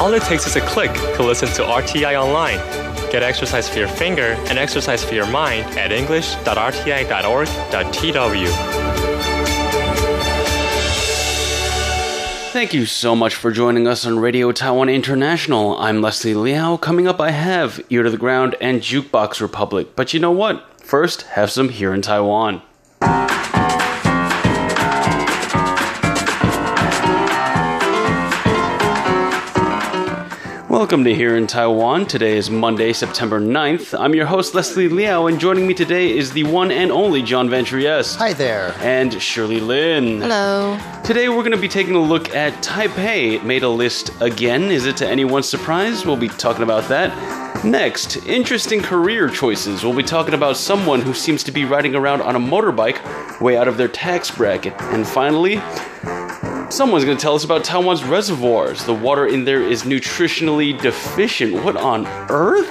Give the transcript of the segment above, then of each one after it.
All it takes is a click to listen to RTI online. Get exercise for your finger and exercise for your mind at english.rti.org.tw. Thank you so much for joining us on Radio Taiwan International. I'm Leslie Liao. Coming up, I have Ear to the Ground and Jukebox Republic. But you know what? First, have some here in Taiwan. Welcome to Here in Taiwan. Today is Monday, September 9th. I'm your host, Leslie Liao, and joining me today is the one and only John Van Trieste. Hi there. And Shirley Lin. Hello. Today we're going to be taking a look at Taipei. It made a list again. Is it to anyone's surprise? We'll be talking about that. Next, interesting career choices. We'll be talking about someone who seems to be riding around on a motorbike way out of their tax bracket. And finally, Someone's to tell us about Taiwan's reservoirs. The water in there is nutritionally deficient. What on earth?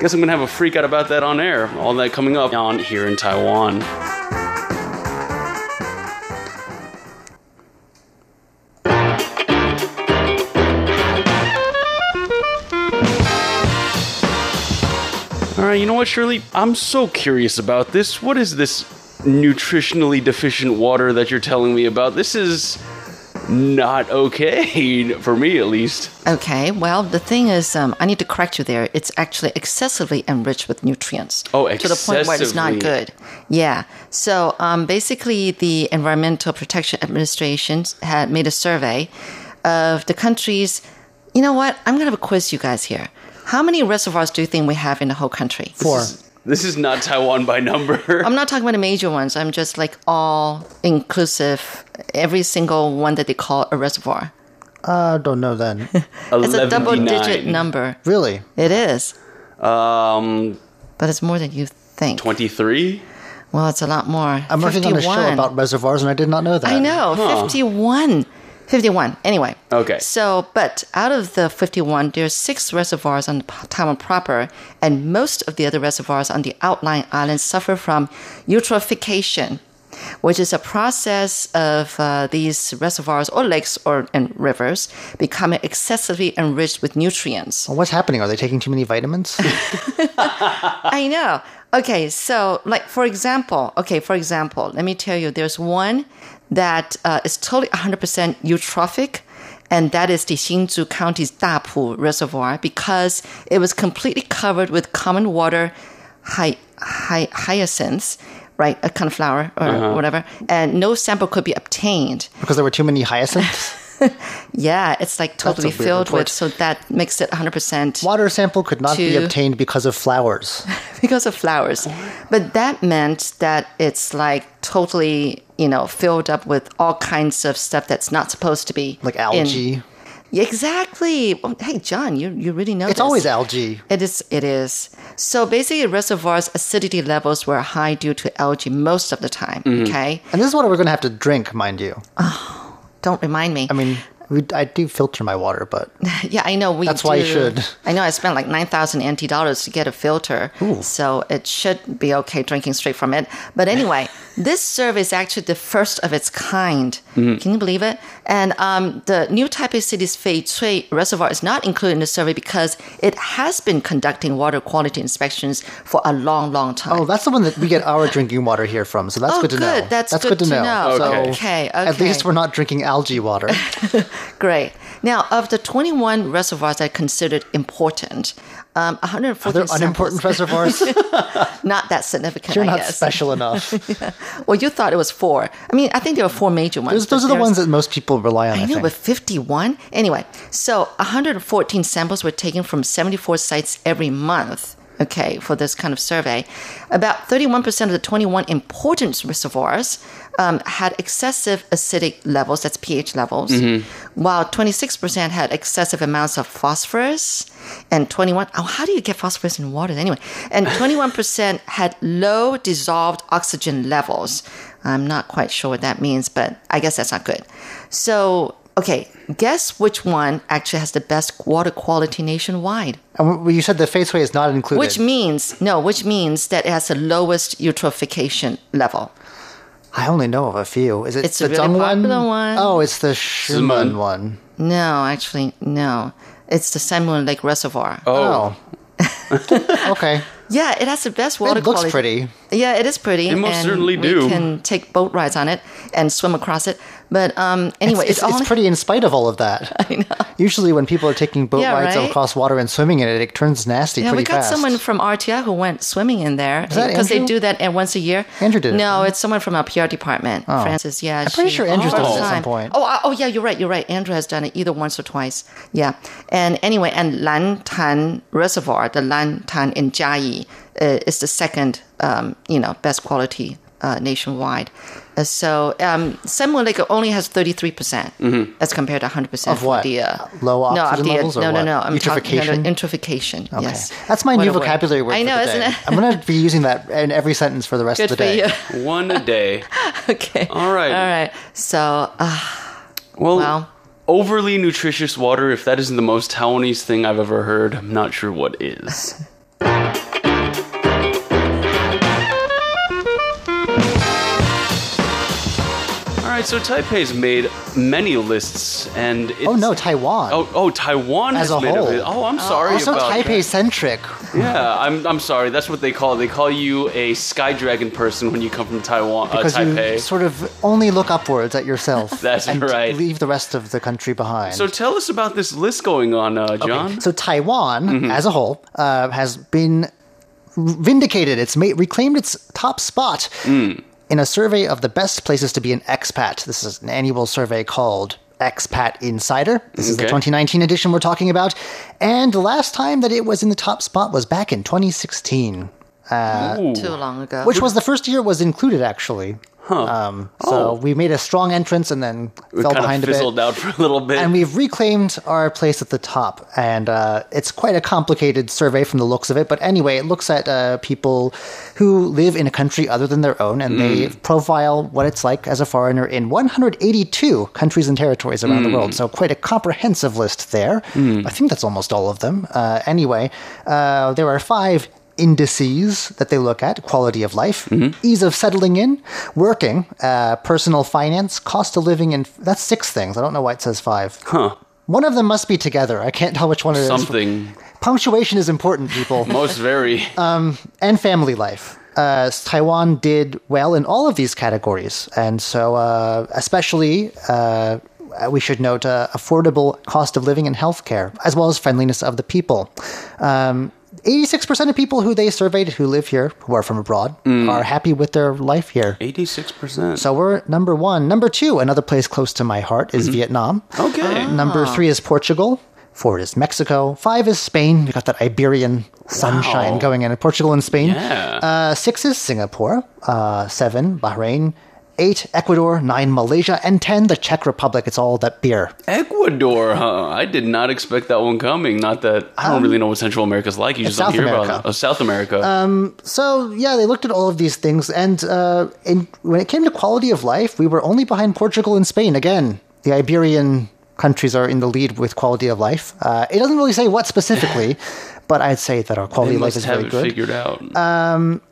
Guess I'm to have a freak out about that on air. All that coming up on here in Taiwan. All right, you know what, Shirley? I'm so curious about this. What is this nutritionally deficient water that you're telling me about? This is not okay for me at least. Okay, well, the thing is, um, I need to correct you there. It's actually excessively enriched with nutrients. Oh, excessively. To the point where it's not good. Yeah. So um, basically, the Environmental Protection Administration had made a survey of the countries. You know what? I'm going to have a quiz you guys here. How many reservoirs do you think we have in the whole country? Four. This is not Taiwan by number. I'm not talking about the major ones. I'm just like all inclusive, every single one that they call a reservoir. Uh, don't know then. It's a double digit number. really? It is, Um, but it's more than you think. 23? Well, it's a lot more. I'm working on a show 51. about reservoirs, and I did not know that. I know, 51. 51. Anyway. Okay. So, but out of the 51, there's six reservoirs on the Taiwan proper, and most of the other reservoirs on the outlying islands suffer from eutrophication, which is a process of uh, these reservoirs or lakes or and rivers becoming excessively enriched with nutrients. Well, what's happening? Are they taking too many vitamins? I know. Okay, so like for example, okay, for example, let me tell you, there's one that uh, is totally 100% eutrophic, and that is the Hsinchu County's Dapu Reservoir because it was completely covered with common water hy- hy- hyacinths, right, a kind of flower or whatever, and no sample could be obtained. because there were too many hyacinths? Yeah, it's like totally filled report. with, so that makes it 100%. Water sample could not be obtained because of flowers. because of flowers. But that meant that it's like totally, you know, filled up with all kinds of stuff that's not supposed to be. Like algae. Yeah, exactly. Well, Hey, John, you, you really know It's this. always algae. It is. It is. So basically, reservoirs' acidity levels were high due to algae most of the time. Mm-hmm. Okay, And this is what we're going to have to drink, mind you. Oh, don't remind me. I mean, we, I do filter my water, but Yeah, I know. We That's why you should. I know. I spent like nine thousand NT dollars to get a filter, so it should be okay drinking straight from it. But anyway, this survey is actually the first of its kind. Mm-hmm. Can you believe it? And um, the new Taipei City's Fei Cui Reservoir is not included in the survey because it has been conducting water quality inspections for a long, long time. oh, that's the one that we get our drinking water here from. So that's Oh, good to know. good. That's good, good to to know. know. So Okay. Okay, At least we're not drinking algae water. Great. Now, of the 21 reservoirs that are considered important, um, 114 Are there unimportant reservoirs? not that significant, You're not special enough. Well, you thought it was four. I mean, I think there were four major ones. Those, those are the ones that most people rely on, I, I know, but 51? Anyway, so 114 samples were taken from 74 sites every month. Okay, for this kind of survey, about 31% of the 21 important reservoirs um, had excessive acidic levels, that's pH levels, while 26% had excessive amounts of phosphorus, and 21, oh, how do you get phosphorus in water anyway? And 21% had low dissolved oxygen levels. I'm not quite sure what that means, but I guess that's not good. So, okay, guess which one actually has the best water quality nationwide? And you said the Fei Cui is not included. Which means, no, which means that it has the lowest eutrophication level. I only know of a few. Is it It's the a really Dong popular one. Oh, it's the Shimen Shimen. one. No, actually, no. It's the Sun Moon Lake Reservoir. Oh, Oh. okay. Yeah, it has the best water quality. It looks quality. pretty. Yeah, it is pretty. It most and certainly do. We can take boat rides on it and swim across it. But um, anyway, it's, it's, only, it's pretty in spite of all of that. I know. Usually, when people are taking boat Yeah, rides right? across water and swimming in it, it turns nasty Yeah, pretty we got fast. someone from RTI who went swimming in there because they do that once a year. Andrew did it, No, it's someone from our PR department. Oh. Francis, yeah. I'm pretty sure Andrew's done it at some point. Oh, oh, yeah, you're right. You're right. Andrew has done it either once or twice. Yeah. And anyway, and Lantan Reservoir, the Lantan in Jiayi, uh, is the second, um, you know, best quality uh, nationwide. Uh, so um, San Lake only has 33% as compared to 100% Mm-hmm. Of what? the uh, Low no, of oxygen the, levels or no, no, what? no. I'm talking no, no, Eutrophication? eutrophication. Yes, That's my What new a word. vocabulary word. I know, for the isn't day. it? I'm going to be using that in every sentence for the rest Good of the for day. you. one a day. okay. All right. All right. So, uh, Well, Well. overly nutritious water, if that isn't the most Taiwanese thing I've ever heard, I'm not sure what is. so Taipei's made many lists, and it's, Oh no, Taiwan. Oh, oh, Taiwan As has a made whole. a Oh, I'm sorry also. Taipei centric. Yeah, I'm, I'm sorry. That's what they call it. They call you a Sky Dragon person when you come from Taiwan, uh, Because Taipei. you sort of only look upwards at yourself. That's and right. Leave the rest of the country behind. so tell us about this list going on, uh, John. So Taiwan, Mm-hmm. as a whole, uh, has been vindicated. It's made, reclaimed its top spot Mm. In a survey of the best places to be an expat. This is an annual survey called Expat Insider. This is the 2019 edition we're talking about. And the last time that it was in the top spot was back in 2016, Ooh. Uh, too long ago. which was the first year it was included, actually. Um, so Oh. we made a strong entrance and then We fell behind a bit out for a little bit. and we've reclaimed our place at the top. And uh, it's quite a complicated survey from the looks of it. But anyway, it looks at uh, people who live in a country other than their own, and they profile what it's like as a foreigner in 182 countries and territories around the world. So quite a comprehensive list there. I think that's almost all of them. Uh, anyway, uh, there are five indices that they look at quality of life, ease of settling in, working, uh, personal finance, cost of living, and that's six things. I don't know why it says five. huh. One of them must be together. I can't tell which one it is. Something. Punctuation is important, people, Most very. and family life. Uh, Taiwan did well in all of these categories, and so uh, especially. Uh, we should note uh, affordable cost of living and healthcare, as well as friendliness of the people. Um, 86% of people who they surveyed who live here, who are from abroad, are happy with their life here. 86%. So we're number one. Number two, another place close to my heart, is Vietnam. okay. Number three is Portugal. Four is Mexico. Five is Spain. We got that Iberian sunshine Wow. going in Portugal and Spain. Yeah. Uh, six is Singapore. Uh, seven, Bahrain. Eight, Ecuador. Nine, Malaysia. And ten, the Czech Republic. It's all that beer. Ecuador, huh? I did not expect that one coming. Not that I don't really know what Central America's like. You just don't Um, South hear America. about it. Oh, South America. So yeah, they looked at all of these things, and uh, in, when it came to quality of life, we were only behind Portugal and Spain. Again, the Iberian countries are in the lead with quality of life. Uh, it doesn't really say what specifically, but I'd say that our quality of life is have very good. figured out.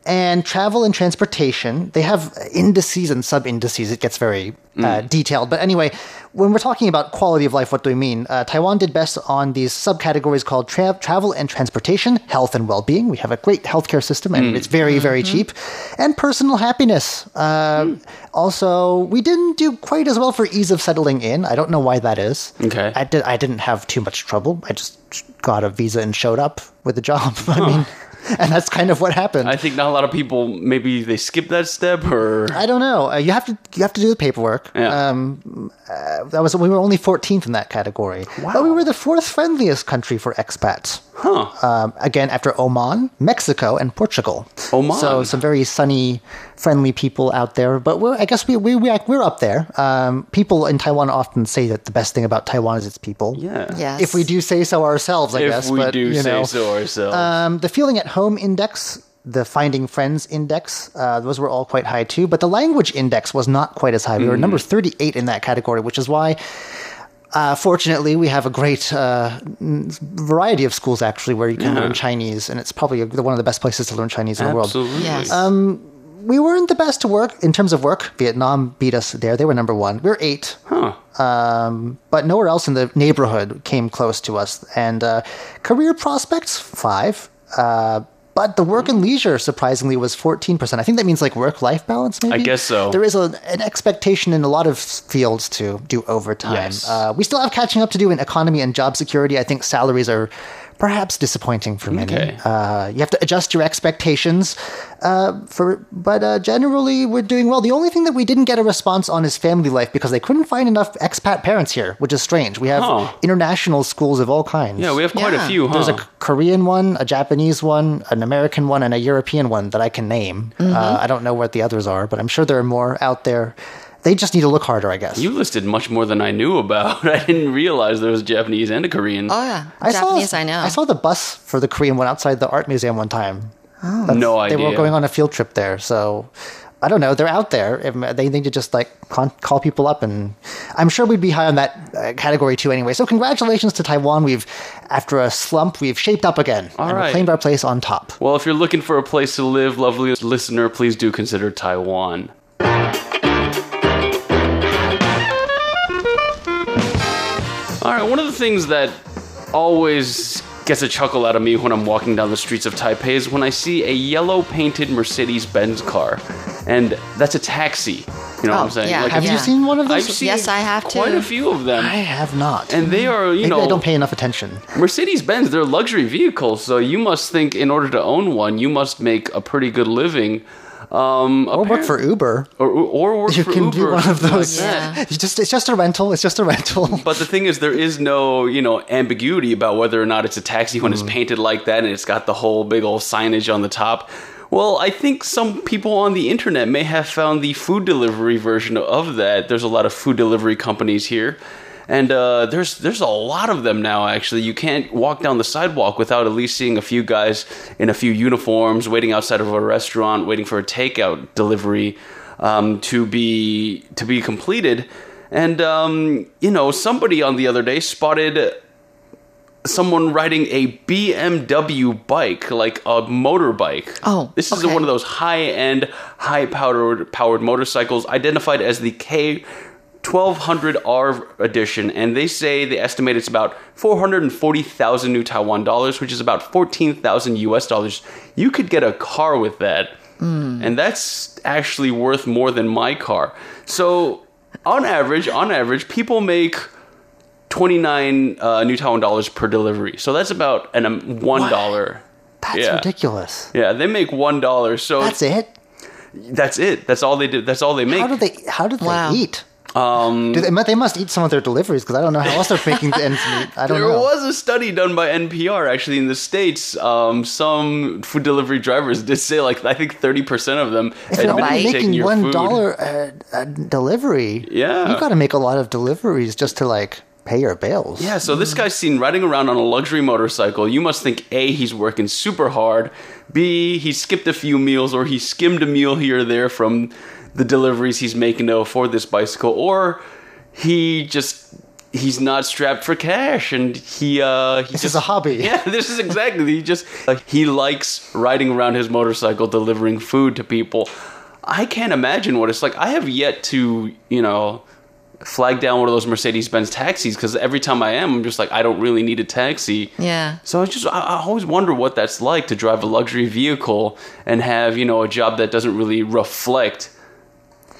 And travel and transportation they have indices and sub indices it gets very uh, detailed. But anyway when we're talking about quality of life what do we mean? Uh, taiwan did best on these subcategories called tra- travel and transportation health and well-being. We have a great healthcare system and it's very very cheap. And personal happiness. Uh, also we didn't do quite as well for ease of settling in. I don't know why that is. Okay. i, did, I didn't have too much trouble. I just got a visa and showed up with a job. I mean and that's kind of what happened I think not a lot of people maybe they skip that step or I don't know. Uh, you have to you have to do the paperwork. Yeah. Um, uh, that was we were only 14th in that category, but we were the fourth friendliest country for expats. Huh. Um, again, after Oman, Mexico, and Portugal. Oman. So some very sunny, friendly people out there. But we're, I guess we we we we're up there. Um, people in Taiwan often say that the best thing about Taiwan is its people. yeah. Yes. If we do say so ourselves, I If guess. we but, do you say so ourselves. um, the feeling at home index, the finding friends index, uh, those were all quite high too. But the language index was not quite as high. We were number 38 in that category, which is why. Uh, fortunately, we have a great uh, variety of schools actually where you can Yeah. learn Chinese, and it's probably a, one of the best places to learn Chinese in the world. Absolutely. Yes. we weren't the best to work in terms of work. Vietnam beat us there. They were number one. We were eight. Huh. Um, but nowhere else in the neighborhood came close to us. And uh, career prospects, five. Uh, but the work and leisure, surprisingly, was 14%. I think that means like work life balance, maybe? I guess so. There is a, an expectation in a lot of fields to do overtime. Yes. Uh, we still have catching up to do in economy and job security. I think salaries are perhaps disappointing for many. Okay. Uh, you have to adjust your expectations. Uh, for but uh, generally we're doing well. The only thing that we didn't get a response on is family life because they couldn't find enough expat parents here, which is strange. We have Huh. international schools of all kinds. Yeah, we have quite Yeah. a few, huh? There's a Korean one, a Japanese one, an American one, and a European one that I can name. Mm-hmm. Uh, I don't know what the others are, but I'm sure there are more out there. They just need to look harder, I guess. you listed much more than I knew about. I didn't realize there was Japanese and a Korean. Oh yeah, I Japanese. saw, I know. I saw the bus for the Korean one outside the art museum one time. Oh no idea. They were going on a field trip there, so I don't know. They're out there. They need to just like call people up, and I'm sure we'd be high on that uh, category too. Anyway, so congratulations to Taiwan. We've after a slump, we've shaped up again All and right. claimed our place on top. Well, if you're looking for a place to live, lovely listener, please do consider Taiwan. Things that always gets a chuckle out of me when I'm walking down the streets of Taipei is when I see a yellow painted Mercedes Benz car. And that's a taxi. You know what Oh, I'm saying? yeah. Have Yeah. you seen one of I've those? seen Yes, I have quite too. a few of them. I have not. and they are, you Maybe know, I don't pay enough attention. Mercedes Benz, they're luxury vehicles, so you must think in order to own one, you must make a pretty good living. Um, Or work for Uber. or, or work for Uber. You for can Uber. be one of those. that. Yeah. Just it's just a rental. It's just a rental. But the thing is, there is no, you know, ambiguity about whether or not it's a taxi when it's painted like that and it's got the whole big old signage on the top. Well, I think some people on the internet may have found the food delivery version of that. There's a lot of food delivery companies here. And uh, there's there's a lot of them now. Actually, you can't walk down the sidewalk without at least seeing a few guys in a few uniforms waiting outside of a restaurant, waiting for a takeout delivery um, to be to be completed. And um, you know, somebody on the other day spotted someone riding a BMW bike, like a motorbike. Oh, this is okay. one of those high-end, high-powered powered motorcycles identified as the K. 1200R edition, and they say they estimate it's about 440,000 new Taiwan dollars, which is about 14,000 US dollars. You could get a car with that, and that's actually worth more than my car. So, on average, on average, people make 29 uh, new Taiwan dollars per delivery. So that's about an um, one dollar. That's Yeah. ridiculous. Yeah, they make one dollar. So That's it. That's it. That's all they do. That's all they make. How do they? How do they Wow. eat? Um, do they, they must eat some of their deliveries because I don't know how else they're making the ends meet. I don't know. There know. was a study done by NPR actually in the states. Um, some food delivery drivers did say like I think thirty percent of them if you're admitted only making one a, a delivery, Yeah. you've got to make a lot of deliveries just to like pay your bills. Yeah, so this guy's seen riding around on a luxury motorcycle. You must think A, he's working super hard. B, he skipped a few meals or he skimmed a meal here or there from the deliveries he's making to afford this bicycle. Or he just he's not strapped for cash and he uh he This just is a hobby. Yeah, this is exactly. He just uh, he likes riding around his motorcycle delivering food to people. I can't imagine what it's like. I have yet to, you know, flag down one of those Mercedes Benz taxis because every time I am, I'm just like, I don't really need a taxi. Yeah. So I just, I, I always wonder what that's like to drive a luxury vehicle and have, you know, a job that doesn't really reflect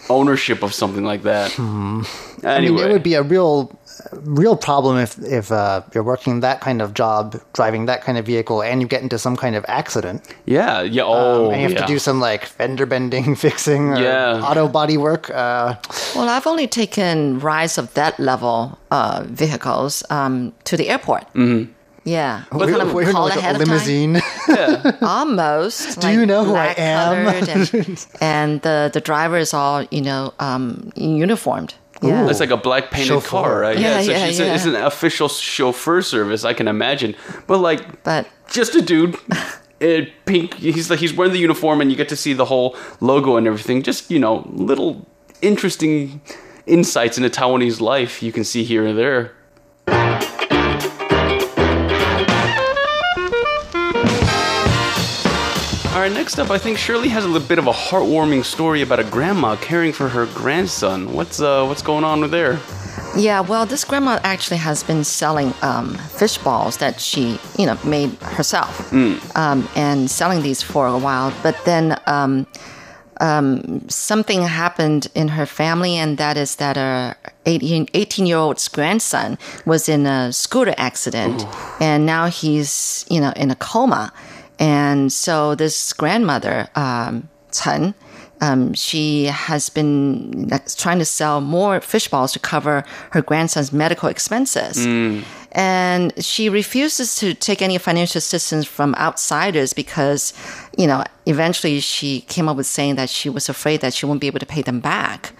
ownership of something like that. Anyway, I mean, it would be a real, real problem if if uh, you're working that kind of job, driving that kind of vehicle, and you get into some kind of accident, yeah, yeah. Oh, and you have yeah. to do some like fender bending, fixing, or Yeah. auto body work. Uh, Well, I've only taken rides of that level uh, vehicles um, to the airport. Mm-hmm. Yeah, you kind of we're call like ahead a of time. limousine. Almost. Do you know who I am? And, and the the driver is all you know um, uniformed. Yeah. It's like a black painted Chauffeur. car, right? Yeah, it's, a- yeah, it's, a- it's an official chauffeur service. I can imagine, but like, But just a dude. It, pink. He's like he's wearing the uniform, and you get to see the whole logo and everything. Just you know, little interesting insights into Taiwanese life you can see here and there. Right, next up, I think Shirley has a little bit of a heartwarming story about a grandma caring for her grandson. What's uh, what's going on with there? Yeah, well, this grandma actually has been selling um, fish balls that she, you know, made herself, um, and selling these for a while. But then um, um, something happened in her family, and that is that her 18, 18 year old's grandson was in a scooter accident, and now he's, you know, in a coma. And so this grandmother, um, Chen, um, she has been trying to sell more fish balls to cover her grandson's medical expenses. And she refuses to take any financial assistance from outsiders because, you know, eventually she came up with saying that she was afraid that she won't be able to pay them back.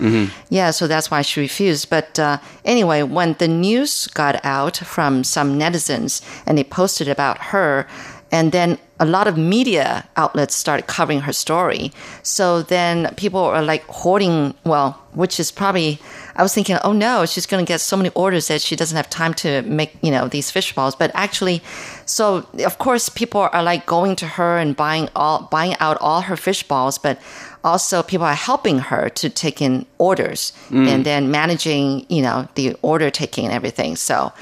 Yeah, so that's why she refused. But uh, anyway, when the news got out from some netizens and they posted about her, and then a lot of media outlets started covering her story. So then people are like hoarding, well, which is probably, I was thinking, oh no, she's going to get so many orders that she doesn't have time to make, you know, these fish balls. But actually, so of course people are like going to her and buying all, buying out all her fish balls, but also people are helping her to take in orders and then managing, you know, the order taking and everything. So,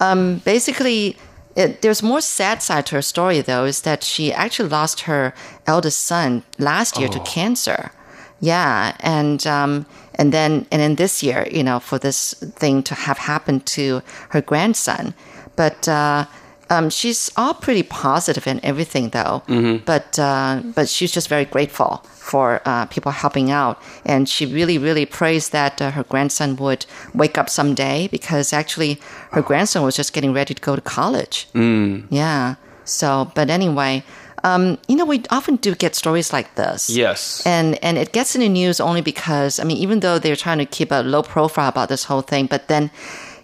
um, basically, it, there's more sad side to her story though is that she actually lost her eldest son last year to cancer. Yeah and um and then and then this year you know for this thing to have happened to her grandson. But uh um, she's all pretty positive and everything though, but uh, but she's just very grateful for uh, people helping out, and she really really prays that uh, her grandson would wake up someday because actually her grandson was just getting ready to go to college. Mm. Yeah. So, but anyway, um, you know, we often do get stories like this. Yes. And and it gets in the news only because I mean, even though they're trying to keep a low profile about this whole thing, but then,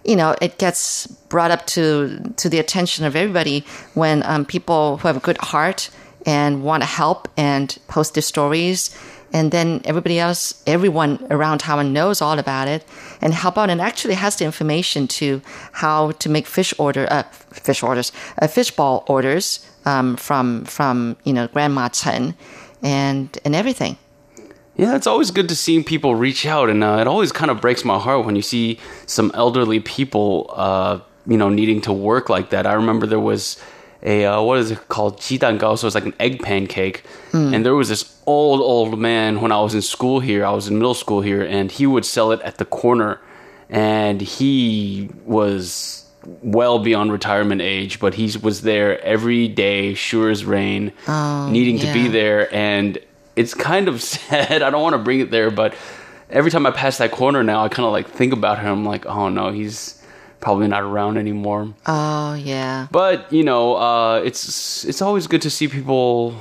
you know, it gets brought up to to the attention of everybody when um, people who have a good heart and want to help and post their stories. And then everybody else, everyone around town knows all about it and help out and actually has the information to how to make fish order, uh, fish orders, uh, fish ball orders um, from from you know Grandma Chen and and everything. Yeah, it's always good to see people reach out, and uh, it always kind of breaks my heart when you see some elderly people, uh, you know, needing to work like that. I remember there was a uh, what is it called, jidangao, so it's like an egg pancake, and there was this old old man when I was in school here. I was in middle school here, and he would sell it at the corner, and he was well beyond retirement age, but he was there every day, sure as rain, needing to be there. And it's kind of sad. I don't want to bring it there, but every time I pass that corner now, I kind of like think about him. I'm like, oh no, he's probably not around anymore. Oh yeah. But you know, uh, it's it's always good to see people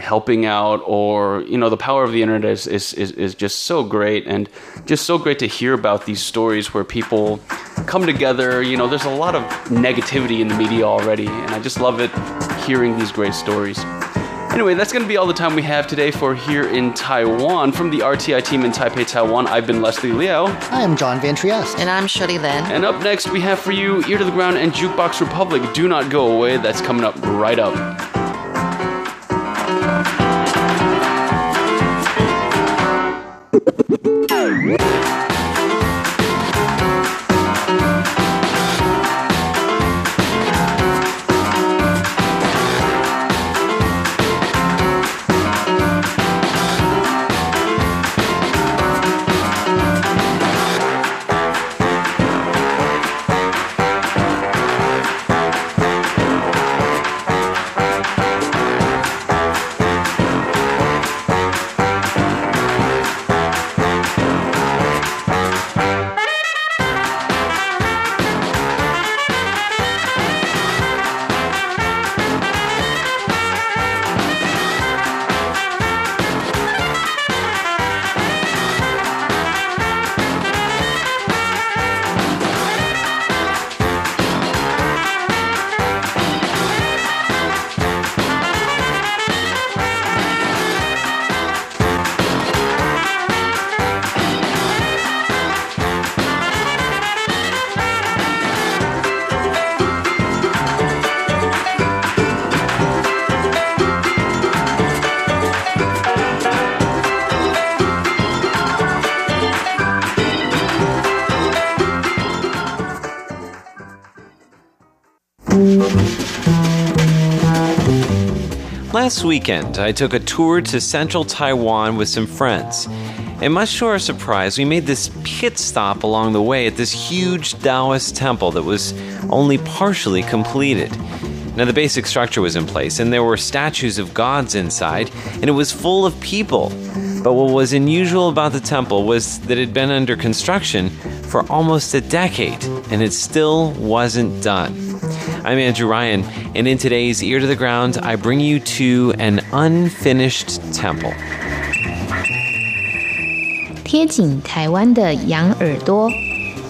helping out or you know the power of the internet is, is, is, is just so great and just so great to hear about these stories where people come together you know there's a lot of negativity in the media already and i just love it hearing these great stories Anyway, that's going to be all the time we have today for here in Taiwan. From the RTI team in Taipei, Taiwan, I've been Leslie Liao. I am John Van Trieste. And I'm Shirley Lin. And up next, we have for you Ear to the Ground and Jukebox Republic. Do not go away. That's coming up right up. Last weekend, I took a tour to central Taiwan with some friends. And much to our surprise, we made this pit stop along the way at this huge Taoist temple that was only partially completed. Now, the basic structure was in place, and there were statues of gods inside, and it was full of people. But what was unusual about the temple was that it had been under construction for almost a decade, and it still wasn't done. I'm Andrew Ryan, and in today's Ear to the Ground, I bring you to an unfinished temple. 贴紧台湾的羊耳朵，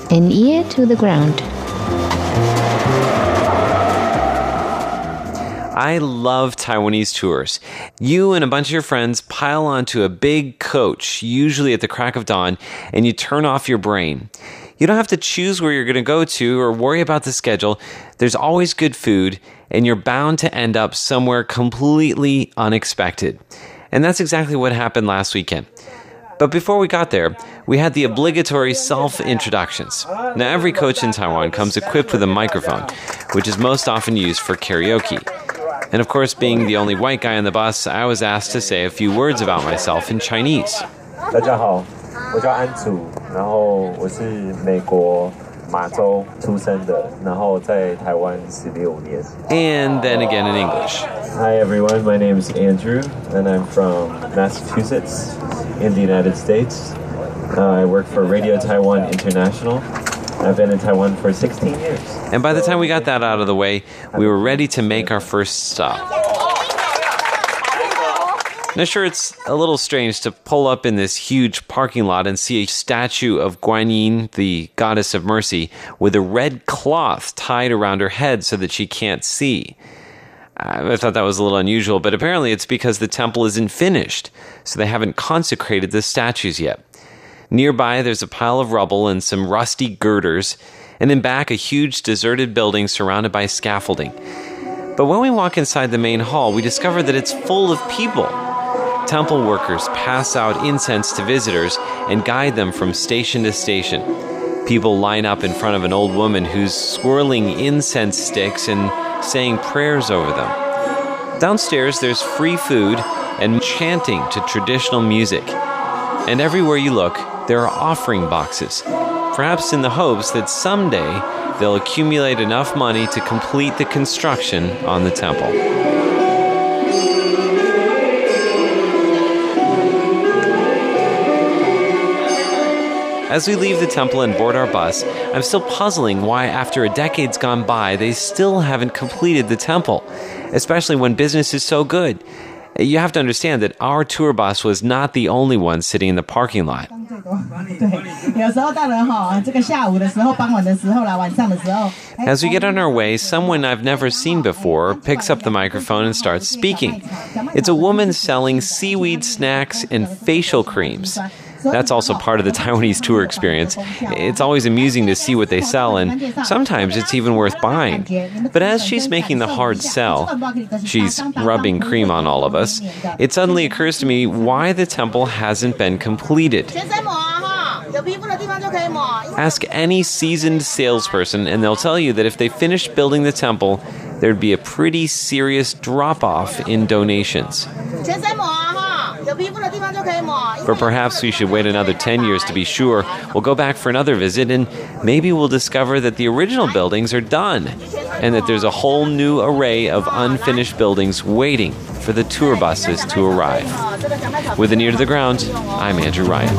an ear to the ground。 I love Taiwanese tours. You and a bunch of your friends pile onto a big coach, usually at the crack of dawn, and you turn off your brain. You don't have to choose where you're going to go to or worry about the schedule. There's always good food, and you're bound to end up somewhere completely unexpected. And that's exactly what happened last weekend. But before we got there, we had the obligatory self introductions. Now, every coach in Taiwan comes equipped with a microphone, which is most often used for karaoke. And of course, being the only white guy on the bus, I was asked to say a few words about myself in Chinese. 大家好， 我叫安祖，然后我是美国马州出生的，然后在台湾十六年。 And then again in English. Hi everyone, my name is Andrew, and I'm from Massachusetts in the United States. Uh, I work for Radio Taiwan International. I've been in Taiwan for 16 years. And by the time we got that out of the way, we were ready to make our first stop. Now, sure, it's a little strange to pull up in this huge parking lot and see a statue of Guanyin, the goddess of mercy, with a red cloth tied around her head so that she can't see. I thought that was a little unusual, but apparently it's because the temple isn't finished, so they haven't consecrated the statues yet. Nearby, there's a pile of rubble and some rusty girders, and in back, a huge deserted building surrounded by scaffolding. But when we walk inside the main hall, we discover that it's full of people. Temple workers pass out incense to visitors and guide them from station to station. People line up in front of an old woman who's swirling incense sticks and saying prayers over them. Downstairs, there's free food and chanting to traditional music. And everywhere you look, there are offering boxes, perhaps in the hopes that someday they'll accumulate enough money to complete the construction on the temple. As we leave the temple and board our bus, I'm still puzzling why, after a decade's gone by, they still haven't completed the temple, especially when business is so good. You have to understand that our tour bus was not the only one sitting in the parking lot. 对，有时候当然哈，这个下午的时候、傍晚的时候啦、晚上的时候， As we get on our way, someone I've never seen before picks up the microphone and starts speaking. It's a woman selling seaweed snacks and facial creams. That's also part of the Taiwanese tour experience. It's always amusing to see what they sell, and sometimes it's even worth buying. But as she's making the hard sell, she's rubbing cream on all of us, it suddenly occurs to me why the temple hasn't been completed. Ask any seasoned salesperson, and they'll tell you that if they finished building the temple, there'd be a pretty serious drop off in donations. But perhaps we should wait another 10 years to be sure. We'll go back for another visit, and maybe we'll discover that the original buildings are done, and that there's a whole new array of unfinished buildings waiting for the tour buses to arrive. With an ear to the ground, I'm Andrew Ryan.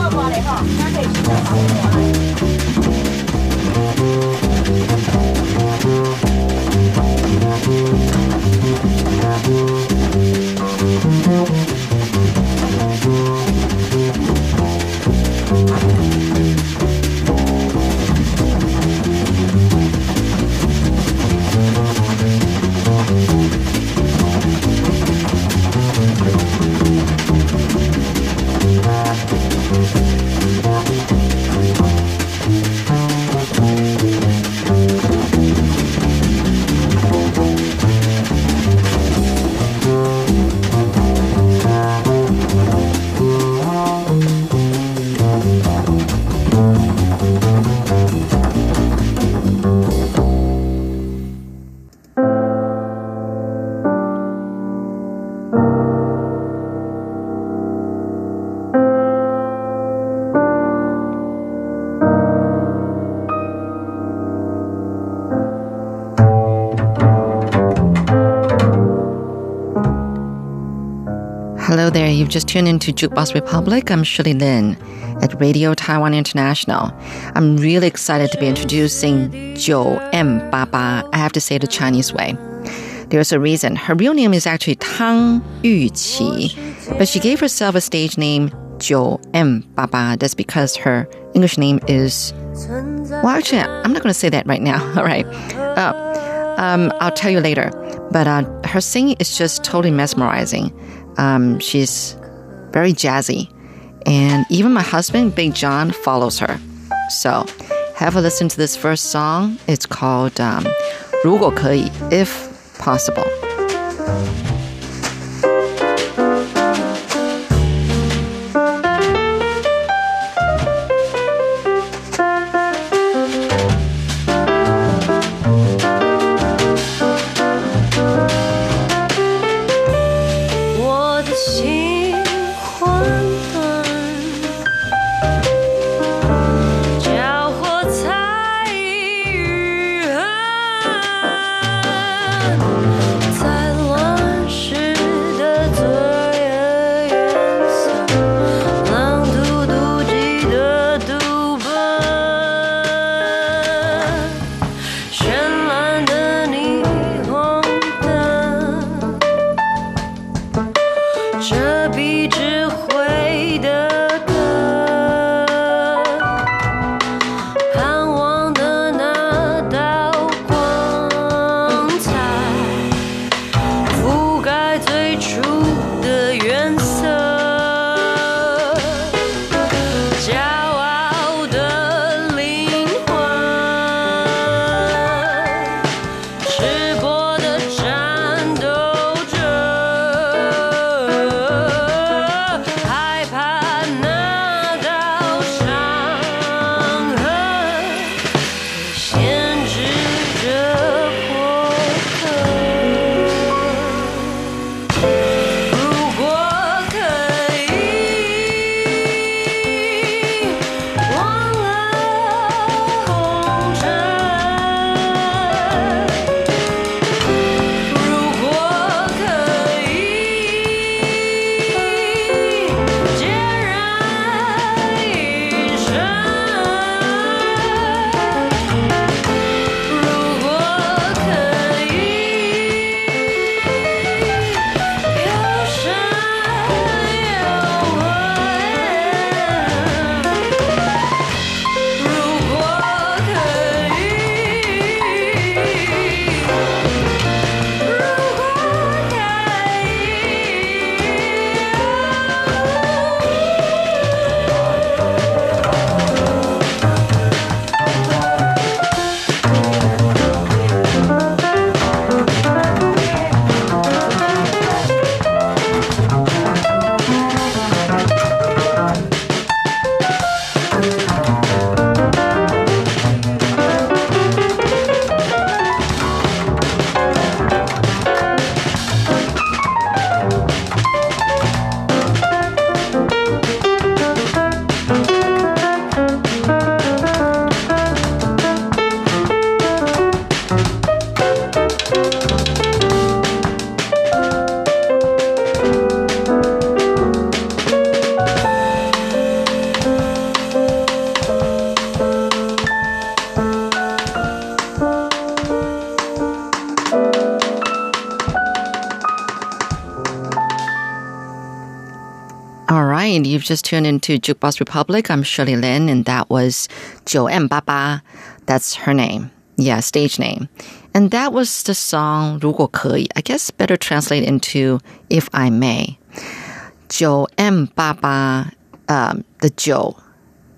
Just tuned into Jukebox Republic. I'm Shirley Lin at Radio Taiwan International. I'm really excited to be introducing Jiu M Baba. I have to say the Chinese way. There's a reason. Her real name is actually Tang Yuqi, but she gave herself a stage name Jiu M Baba. That's because her English name is. Well, actually, I'm not going to say that right now. All right. Uh, um, I'll tell you later. But uh, her singing is just totally mesmerizing. Um, she's very jazzy. And even my husband, Big John, follows her. So have a listen to this first song. It's called um, 如果可以, if possible. you've just tuned into Jukebox Republic. I'm Shirley Lin, and that was Joanne Baba. That's her name. Yeah, stage name. And that was the song 如果可以. I guess better translate into If I May. Joanne Baba, um, the Jo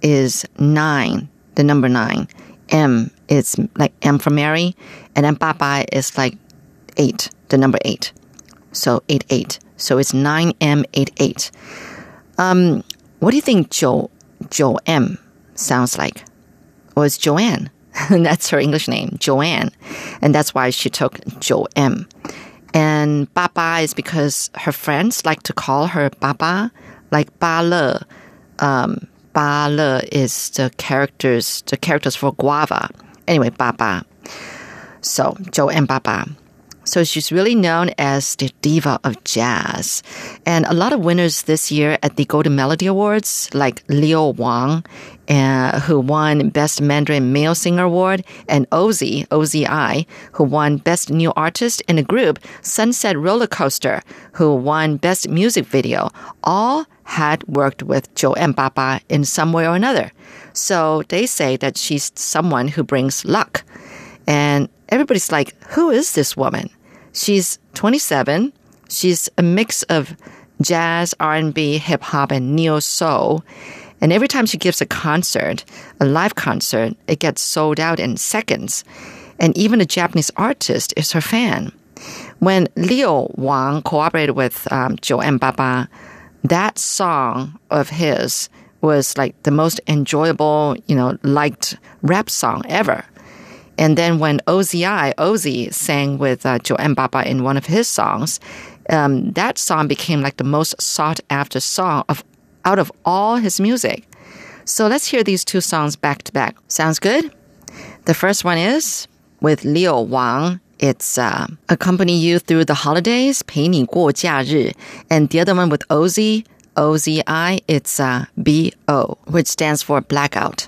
is nine, the number nine. M is like M for Mary, and then Baba is like eight, the number eight. So eight eight. So it's nine M eight eight. Um, what do you think Jo Jo M sounds like? Or Joanne? that's her English name, Joanne, and that's why she took Jo M. And Baba is because her friends like to call her Baba, like Ba Le. Um, Ba Le is the characters, the characters for guava. Anyway, Baba. So Joe and Baba. So she's really known as the diva of jazz. And a lot of winners this year at the Golden Melody Awards, like Leo Wang, uh, who won Best Mandarin Male Singer Award, and Ozzy, OZI, who won Best New Artist in a Group, Sunset Roller Coaster, who won Best Music Video, all had worked with 9m88 in some way or another. So they say that she's someone who brings luck. And everybody's like, who is this woman? She's 27. She's a mix of jazz, R&B, hip hop, and neo soul. And every time she gives a concert, a live concert, it gets sold out in seconds. And even a Japanese artist is her fan. When Leo Wang cooperated with um, 9m88, that song of his was like the most enjoyable, you know, liked rap song ever. And then when OZI, Ozzy, sang with uh, 9m88 in one of his songs, um, that song became like the most sought after song of out of all his music. So let's hear these two songs back to back. Sounds good? The first one is with Leo Wang. It's uh, Accompany You Through the Holidays, 陪你过假日. And the other one with Ozzy, OZI, it's uh, BO, which stands for Blackout.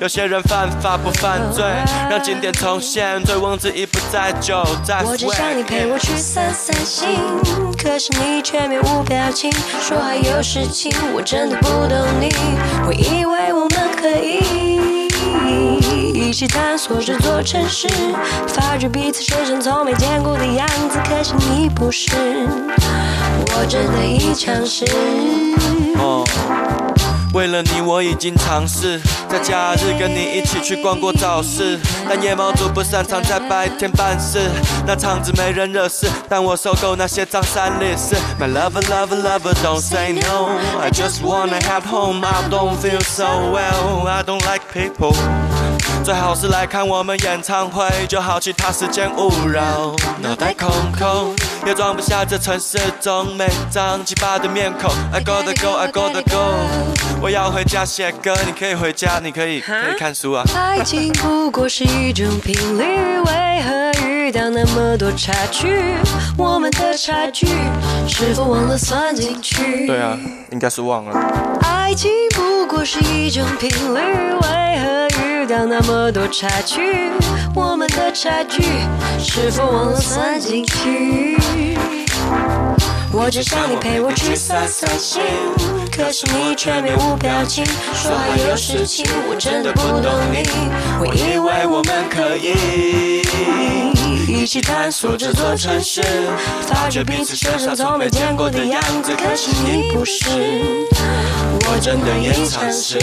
有些人犯法不犯罪，让经典重现，醉翁之意不在酒，在我只想你陪我去散散心，可是你却面无表情，说还有事情，我真的不懂你。我以为我们可以一起探索这座城市，发觉彼此身上从没见过的样子，可是你不是，我真的已尝试。哦，为了你，我已经尝试在假日跟你一起去逛过早市，但夜猫族不擅长在白天办事，那场子没人惹事，但我受够那些脏三李四。My lover, lover, lover, don't say no. I just wanna have home. I don't feel so well. I don't like people. 最好是来看我们演唱会，就好其他时间勿扰。脑袋空空，也装不下这城市中每张奇葩的面孔。I gotta go, I gotta go，我要回家写歌，你可以回家，你可以可以看书啊。爱情不过是一种频率，为何遇到那么多差距？我们的差距是否忘了算进去？对啊，应该是忘了。爱情不过是一种频率，为何遇到那么多差距？我们的差距是否忘了算进去？我只想你陪我去散散心，可是你却面无表情，说还有事情，我真的不懂你。我以为我们可以一起探索这座城市，发觉彼此身上从没见过的样子，可是你不是，我真的也尝试。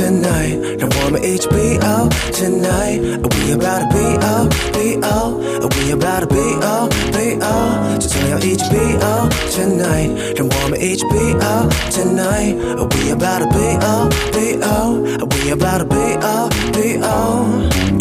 tonight. 난 warm에 each be up tonight. Are we about to be out, be up? Are we about to be out, be up? 주세요 each be up tonight. 난 warm에 each be up tonight. Are we about to be out, be up? Are we about to be out, be out.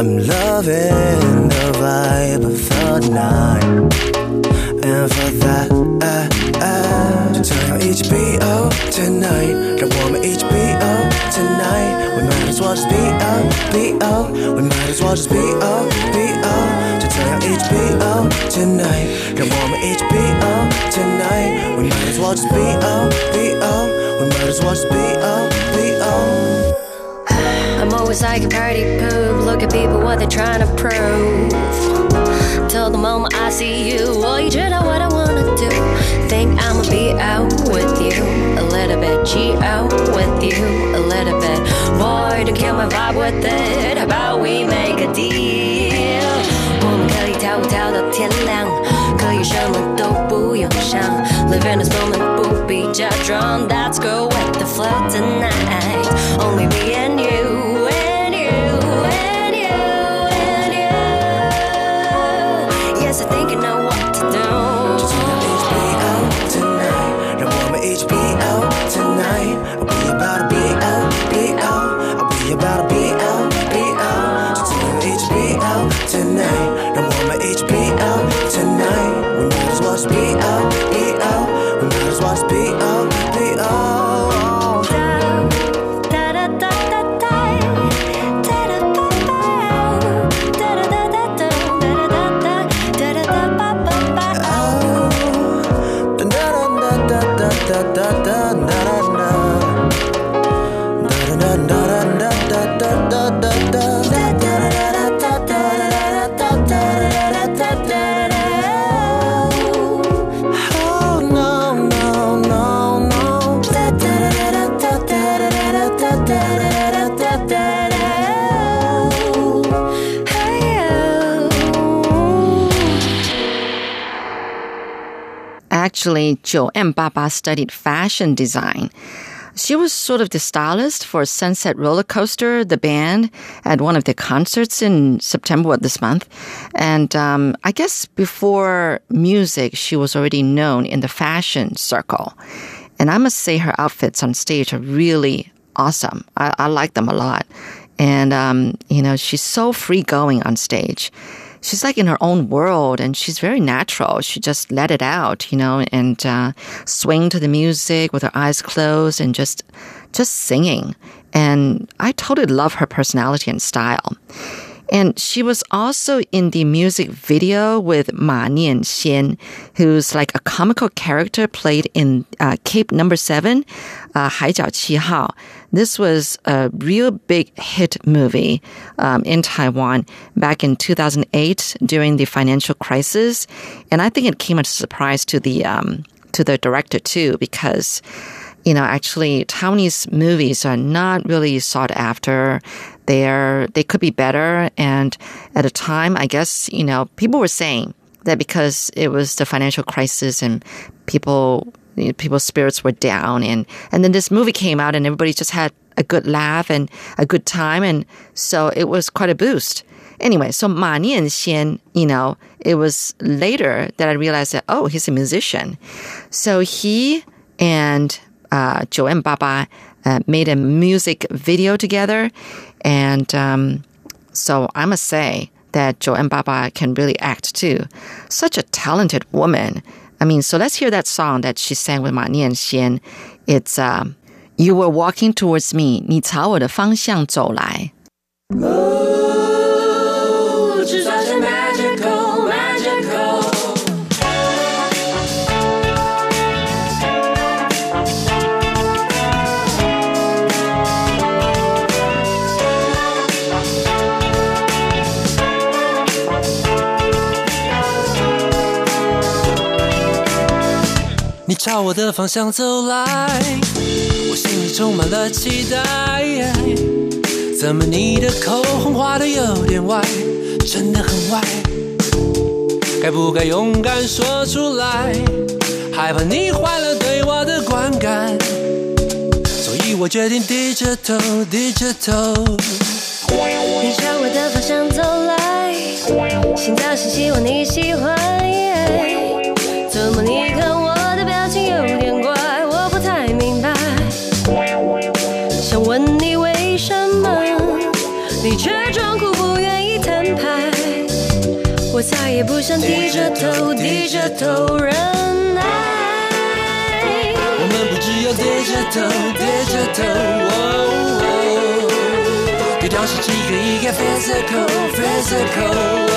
I'm loving the vibe of the night, and for that, uh, uh, turn HBO tonight. Don't want me HBO tonight. We might as well just be up, be up. We might as well just be up, be up. To turn HBO tonight. Don't want me HBO tonight. We might as well just be up, be up. We might as well just be up, be up. I'm always like a party poop. Look at people, what they're trying to prove. Till the moment I see you, well, you know what I wanna do. Think I'ma be out with you a little bit, G out with you a little bit. Boy, to kill my vibe with it. How about we make a deal? 我们可以跳舞跳到天亮，可以什么都不用想。Live in this moment，不必假装。Let's go with the flow tonight. Only me and you. Actually, 9m88 studied fashion design. She was sort of the stylist for Sunset Roller Coaster, the band, at one of the concerts in September of this month. And um, I guess before music, she was already known in the fashion circle. And I must say, her outfits on stage are really awesome. I, I like them a lot. And, um, you know, she's so free going on stage she's like in her own world and she's very natural. She just let it out, you know, and uh, swing to the music with her eyes closed and just just singing. And I totally love her personality and style. And she was also in the music video with Ma Nian Xian, who's like a comical character played in uh, Cape Number Seven, uh, 海角七号. This was a real big hit movie um, in Taiwan back in 2008 during the financial crisis, and I think it came as a surprise to the um, to the director too because you know, actually Taiwanese movies are not really sought after. they're, they could be better. And at a time, I guess, you know, people were saying that because it was the financial crisis and people, you know, people's spirits were down. And, and then this movie came out and everybody just had a good laugh and a good time. And so it was quite a boost. Anyway, so Ma Nian Xian, you know, it was later that I realized that, oh, he's a musician. So he and uh, 9m88 uh, made a music video together. And um, so I must say that 9m88 can really act too. Such a talented woman. I mean, so let's hear that song that she sang with Ma Nian Xian. It's uh, You Were Walking Towards Me, 你朝我的方向走来。朝我的方向走来，我心里充满了期待。怎么你的口红画的有点歪，真的很歪？该不该勇敢说出来？害怕你坏了对我的观感，所以我决定低着头，低着头。你朝我的方向走来，心跳是希望你喜欢。怎么你我再也不想低着头，低着头忍耐。我们不只有低着头，低着头。哦哦对调是几个一个 physical physical。哦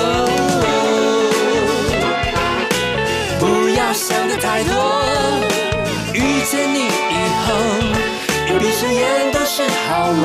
不要想的太多，遇见你以后，一闭上眼都是好梦。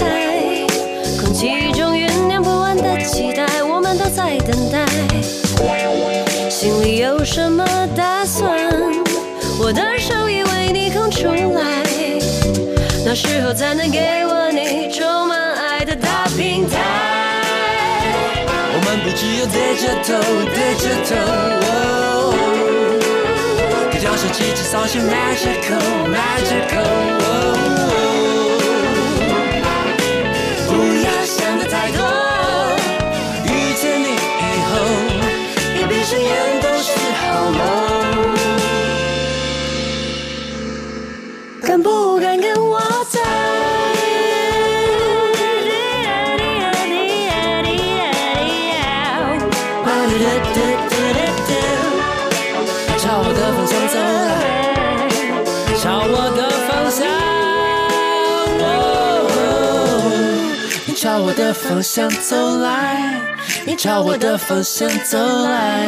等待。心里有什么打算？我的手已为你空出来，那时候才能给我你充满爱的大平台。我们不只有低着头，低着头。哦低调是几只扫些 magical magical。敢不敢跟我在？朝我的方向走来，朝我的方向，哦你朝我的方向走来，你朝我的方向走来，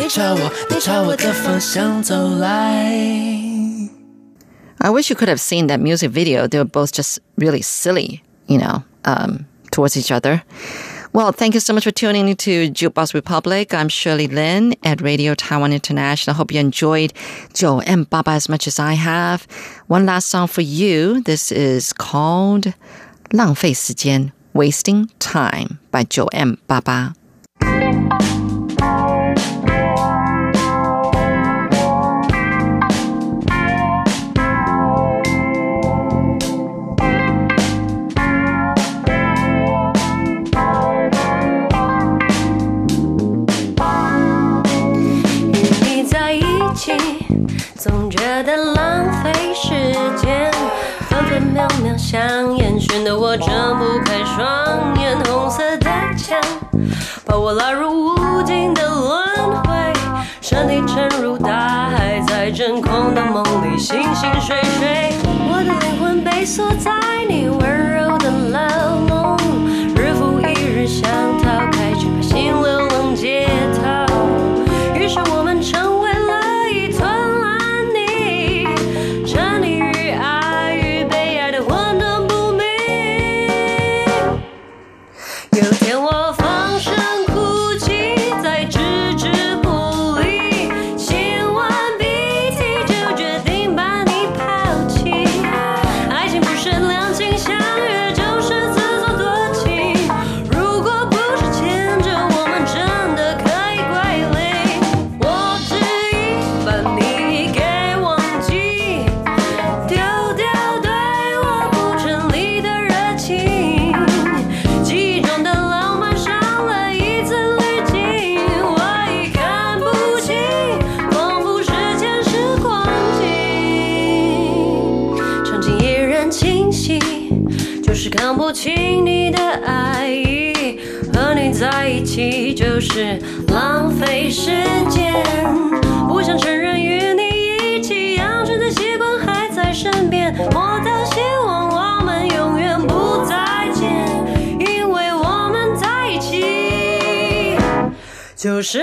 你朝我，你朝我的方向走来。I wish you could have seen that music video. They were both just really silly, you know, um, towards each other. Well, thank you so much for tuning in to Jukebox Republic. I'm Shirley Lin at Radio Taiwan International. Hope you enjoyed 9m88 as much as I have. One last song for you. This is called 浪费时间, Wasting Time by 9m88. 浪费时间，分分秒秒像烟熏得我睁不开双眼，红色的墙把我拉入无尽的轮回，身体沉入大海，在真空的梦里醒醒睡睡，我的灵魂被锁在你温柔的牢。是浪费时间，不想承认与你一起养成的习惯还在身边，我倒希望我们永远不再见，因为我们在一起。就是